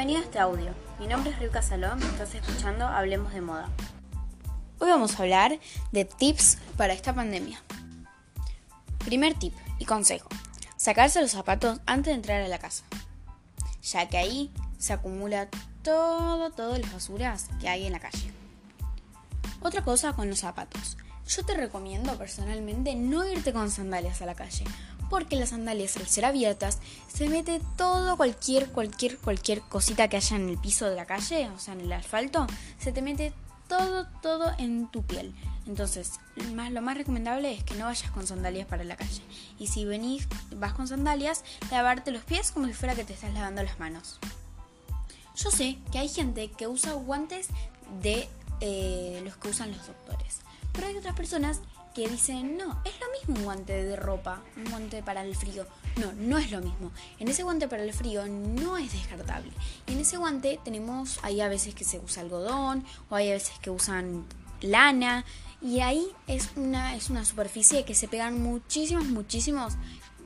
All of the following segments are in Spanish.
Bienvenido a este audio. Mi nombre es Riuka Salón estás escuchando Hablemos de Moda. Hoy vamos a hablar de tips para esta pandemia. Primer tip y consejo. Sacarse los zapatos antes de entrar a la casa. Ya que ahí se acumula todo, todas las basuras que hay en la calle. Otra cosa con los zapatos. Yo te recomiendo personalmente no irte con sandalias a la calle, porque las sandalias al ser abiertas se mete todo cualquier cualquier cualquier cosita que haya en el piso de la calle, o sea, en el asfalto, se te mete todo todo en tu piel. Entonces, más, lo más recomendable es que no vayas con sandalias para la calle. Y si venís, vas con sandalias, lavarte los pies como si fuera que te estás lavando las manos. Yo sé que hay gente que usa guantes de eh, los que usan los doctores. Pero hay otras personas que dicen, no, es lo mismo un guante de ropa, un guante para el frío. No, no es lo mismo. En ese guante para el frío no es descartable. Y en ese guante tenemos, hay a veces que se usa algodón o hay a veces que usan lana. Y ahí es una, es una superficie que se pegan muchísimos, muchísimos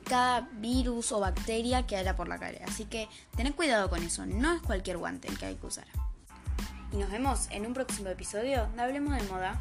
cada virus o bacteria que haya por la cara. Así que tened cuidado con eso, no es cualquier guante el que hay que usar. Y nos vemos en un próximo episodio de Hablemos de Moda.